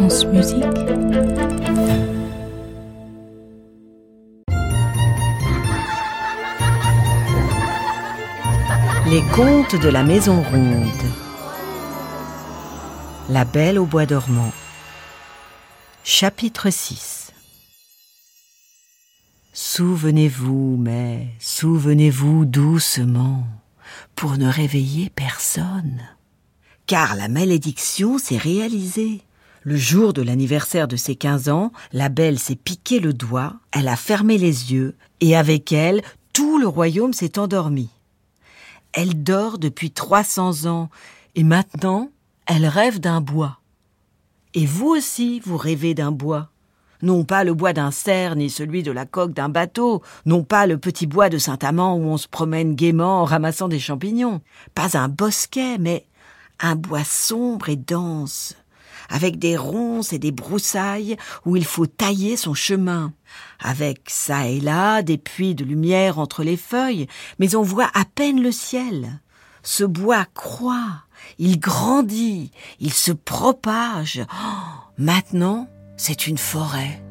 Les contes de la Maison Ronde. La Belle au Bois dormant. Chapitre 6 Souvenez-vous, mais souvenez-vous doucement, pour ne réveiller personne. Car la malédiction s'est réalisée. Le jour de l'anniversaire de ses quinze ans, la belle s'est piqué le doigt, elle a fermé les yeux, et avec elle, tout le royaume s'est endormi. Elle dort depuis trois cents ans, et maintenant, elle rêve d'un bois. Et vous aussi, vous rêvez d'un bois. Non pas le bois d'un cerf, ni celui de la coque d'un bateau, non pas le petit bois de Saint-Amand où on se promène gaiement en ramassant des champignons, pas un bosquet, mais un bois sombre et dense, avec des ronces et des broussailles où il faut tailler son chemin, avec ça et là des puits de lumière entre les feuilles, mais on voit à peine le ciel. Ce bois croît, il grandit, il se propage. Oh, maintenant, c'est une forêt.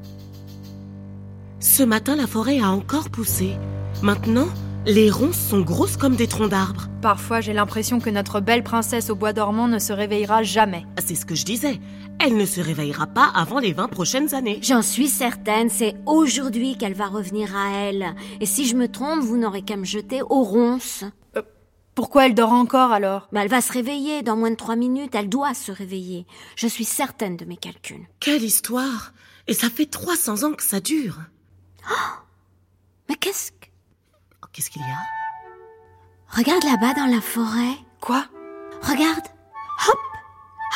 Ce matin, la forêt a encore poussé. Maintenant, les ronces sont grosses comme des troncs d'arbres. Parfois, j'ai l'impression que notre belle princesse au bois dormant ne se réveillera jamais. C'est ce que je disais. Elle ne se réveillera pas avant les 20 prochaines années. J'en suis certaine, c'est aujourd'hui qu'elle va revenir à elle. Et si je me trompe, vous n'aurez qu'à me jeter aux ronces. Pourquoi elle dort encore alors? Bah, elle va se réveiller dans moins de trois minutes, elle doit se réveiller. Je suis certaine de mes calculs. Quelle histoire Et ça fait 300 ans que ça dure. Mais qu'est-ce que... Oh, Qu'est-ce qu'il y a? Regarde là-bas dans la forêt. Quoi? Regarde. Hop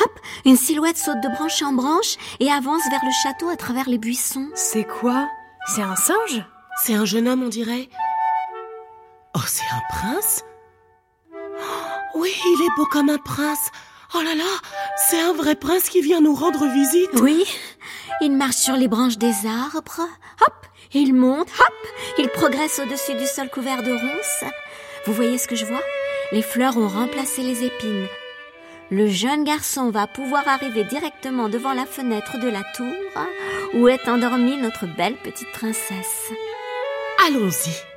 Hop Une silhouette saute de branche en branche et avance vers le château à travers les buissons. C'est quoi? C'est un singe? C'est un jeune homme, on dirait. Oh, c'est un prince? Oui, il est beau comme un prince. Oh là là, c'est un vrai prince qui vient nous rendre visite. Oui, il marche sur les branches des arbres. Hop Il monte, hop Il progresse au-dessus du sol couvert de ronces. Vous voyez ce que je vois? Les fleurs ont remplacé les épines. Le jeune garçon va pouvoir arriver directement devant la fenêtre de la tour où est endormie notre belle petite princesse. Allons-y.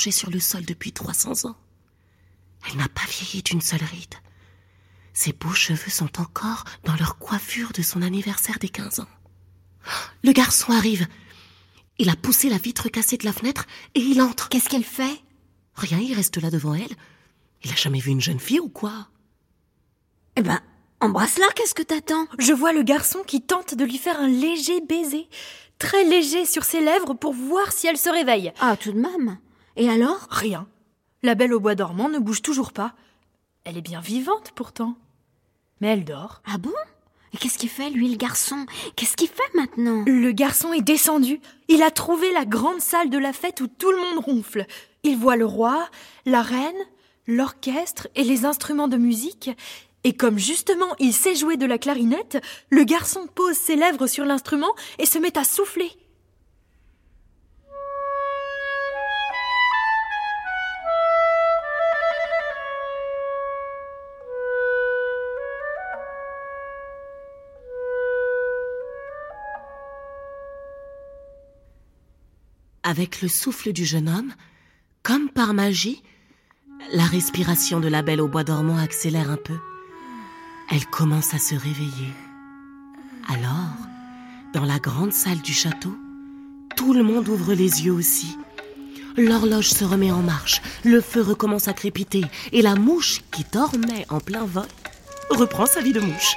Allongée sur le sol depuis 300 ans. Elle n'a pas vieilli d'une seule ride. Ses beaux cheveux sont encore dans leur coiffure de son anniversaire des 15 ans. Le garçon arrive. Il a poussé la vitre cassée de la fenêtre et il entre. Qu'est-ce qu'elle fait? Rien, il reste là devant elle. Il a jamais vu une jeune fille ou quoi? Eh ben, embrasse-la, qu'est-ce que t'attends? Je vois le garçon qui tente de lui faire un léger baiser, très léger sur ses lèvres pour voir si elle se réveille. Ah, tout de même. Et alors? Rien. La belle au bois dormant ne bouge toujours pas. Elle est bien vivante pourtant. Mais elle dort. Ah bon? Et qu'est-ce qu'il fait, lui, le garçon? Qu'est-ce qu'il fait maintenant? Le garçon est descendu. Il a trouvé la grande salle de la fête où tout le monde ronfle. Il voit le roi, la reine, l'orchestre et les instruments de musique. Et comme justement il sait jouer de la clarinette, le garçon pose ses lèvres sur l'instrument et se met à souffler. Avec le souffle du jeune homme, comme par magie, la respiration de la belle au bois dormant accélère un peu. Elle commence à se réveiller. Alors, dans la grande salle du château, tout le monde ouvre les yeux aussi. L'horloge se remet en marche, le feu recommence à crépiter et la mouche qui dormait en plein vol reprend sa vie de mouche.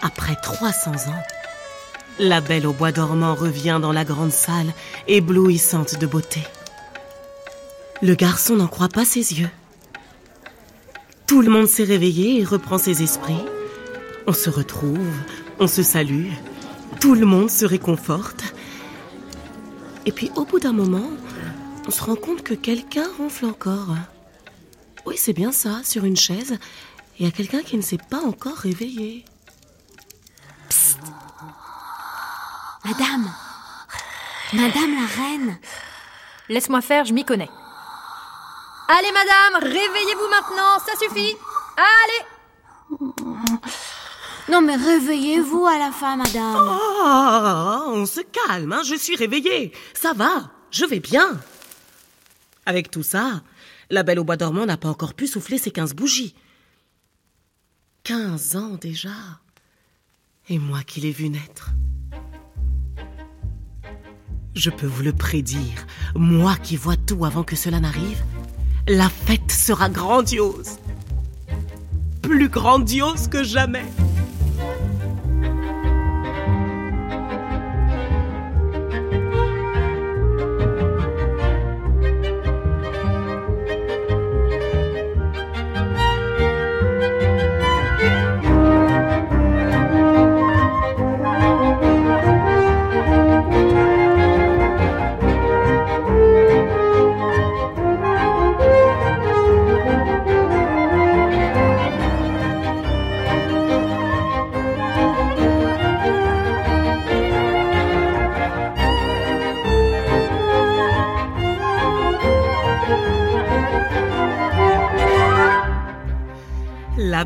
Après 300 ans, la belle au bois dormant revient dans la grande salle, éblouissante de beauté. Le garçon n'en croit pas ses yeux. Tout le monde s'est réveillé et reprend ses esprits. On se retrouve, on se salue, tout le monde se réconforte. Et puis au bout d'un moment, on se rend compte que quelqu'un ronfle encore. Oui, c'est bien ça, sur une chaise, il y a quelqu'un qui ne s'est pas encore réveillé. Madame Madame la reine Laisse-moi faire, je m'y connais. Allez, madame, réveillez-vous maintenant, ça suffit. Allez Non mais réveillez-vous à la fin, madame. Oh, on se calme, hein, je suis réveillée. Ça va, je vais bien. Avec tout ça, la belle au bois dormant n'a pas encore pu souffler ses quinze bougies. Quinze ans déjà. Et moi qui l'ai vu naître. Je peux vous le prédire, moi qui vois tout avant que cela n'arrive, la fête sera grandiose. Plus grandiose que jamais.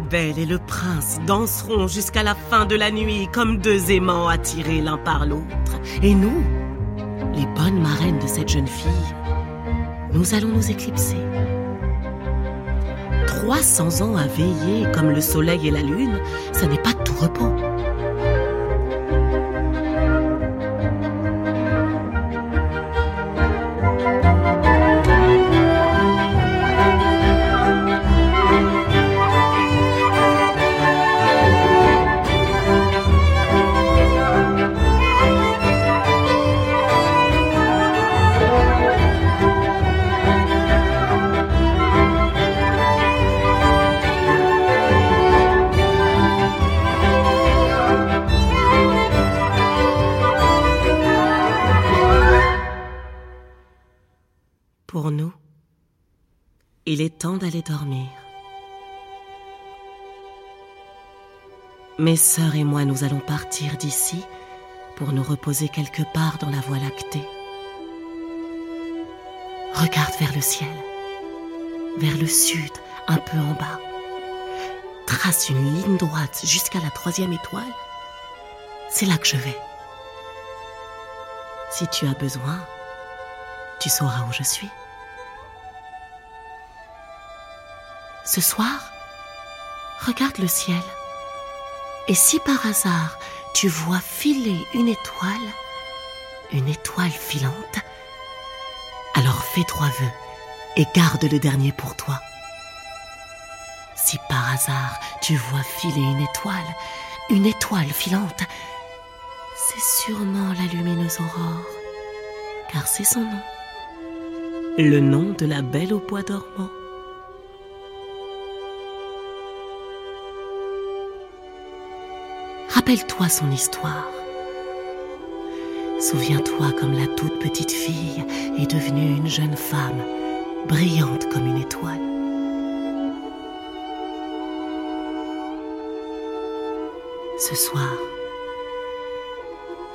Belle et le prince danseront jusqu'à la fin de la nuit comme deux aimants attirés l'un par l'autre. Et nous, les bonnes marraines de cette jeune fille, nous allons nous éclipser. 300 ans à veiller comme le soleil et la lune, ça n'est pas tout repos. Il est temps d'aller dormir. Mes sœurs et moi, nous allons partir d'ici pour nous reposer quelque part dans la voie lactée. Regarde vers le ciel, vers le sud, un peu en bas. Trace une ligne droite jusqu'à la troisième étoile. C'est là que je vais. Si tu as besoin, tu sauras où je suis. Ce soir, regarde le ciel. Et si par hasard tu vois filer une étoile, une étoile filante, alors fais trois vœux et garde le dernier pour toi. Si par hasard tu vois filer une étoile, une étoile filante, c'est sûrement la lumineuse aurore, car c'est son nom. Le nom de la belle au bois dormant. Rappelle-toi son histoire. Souviens-toi comme la toute petite fille est devenue une jeune femme, brillante comme une étoile. Ce soir,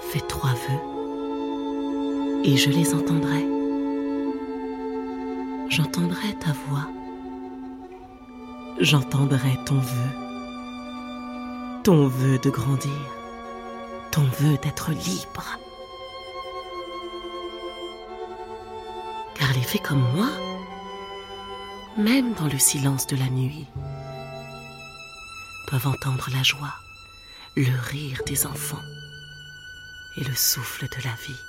fais trois vœux et je les entendrai. J'entendrai ta voix. J'entendrai ton vœu. Ton vœu de grandir. Ton vœu d'être libre. Car les fées comme moi, même dans le silence de la nuit, peuvent entendre la joie le rire des enfants et le souffle de la vie.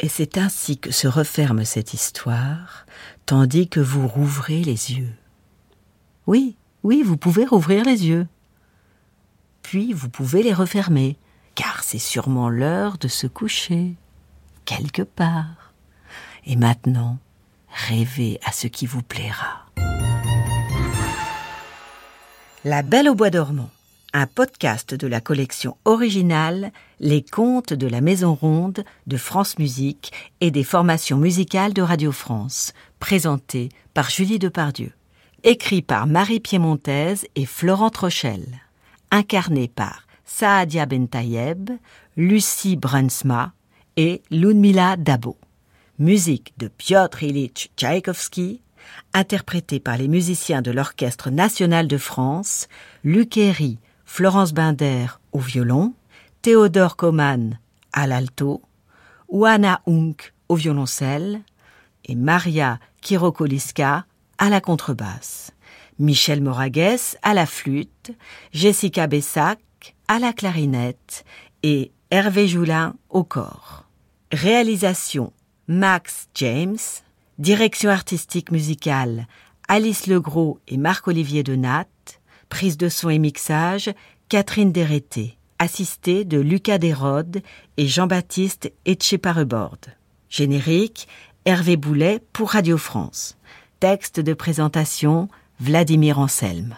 Et c'est ainsi que se referme cette histoire, tandis que vous rouvrez les yeux. Oui, oui, vous pouvez rouvrir les yeux. Puis vous pouvez les refermer, car c'est sûrement l'heure de se coucher quelque part. Et maintenant, rêvez à ce qui vous plaira. La Belle au Bois dormant, un podcast de la collection originale Les contes de la Maison Ronde de France Musique et des formations musicales de Radio France, présenté par Julie Depardieu. Écrit par Marie Piémontaise et Florent Trochel. Incarné par Saadia Bentayeb, Lucie Brunsma, et Ludmila Dabo. Musique de Piotr Ilyich Tchaïkovski, interprétée par les musiciens de l'Orchestre national de France, Luc Florence Binder au violon, Théodore Koman à l'alto, Oana Unk au violoncelle et Maria Kirokoliska à la contrebasse, Michel Moragues à la flûte, Jessica Bessac à la clarinette et Hervé Joulin au corps. Réalisation Max James. Direction artistique musicale Alice Legros et Marc-Olivier Denat. Prise de son et mixage Catherine Dérété. Assistée de Lucas Desrode et Jean-Baptiste Etcheparebord. Générique Hervé Boulet pour Radio France. Texte de présentation Vladimir Anselme.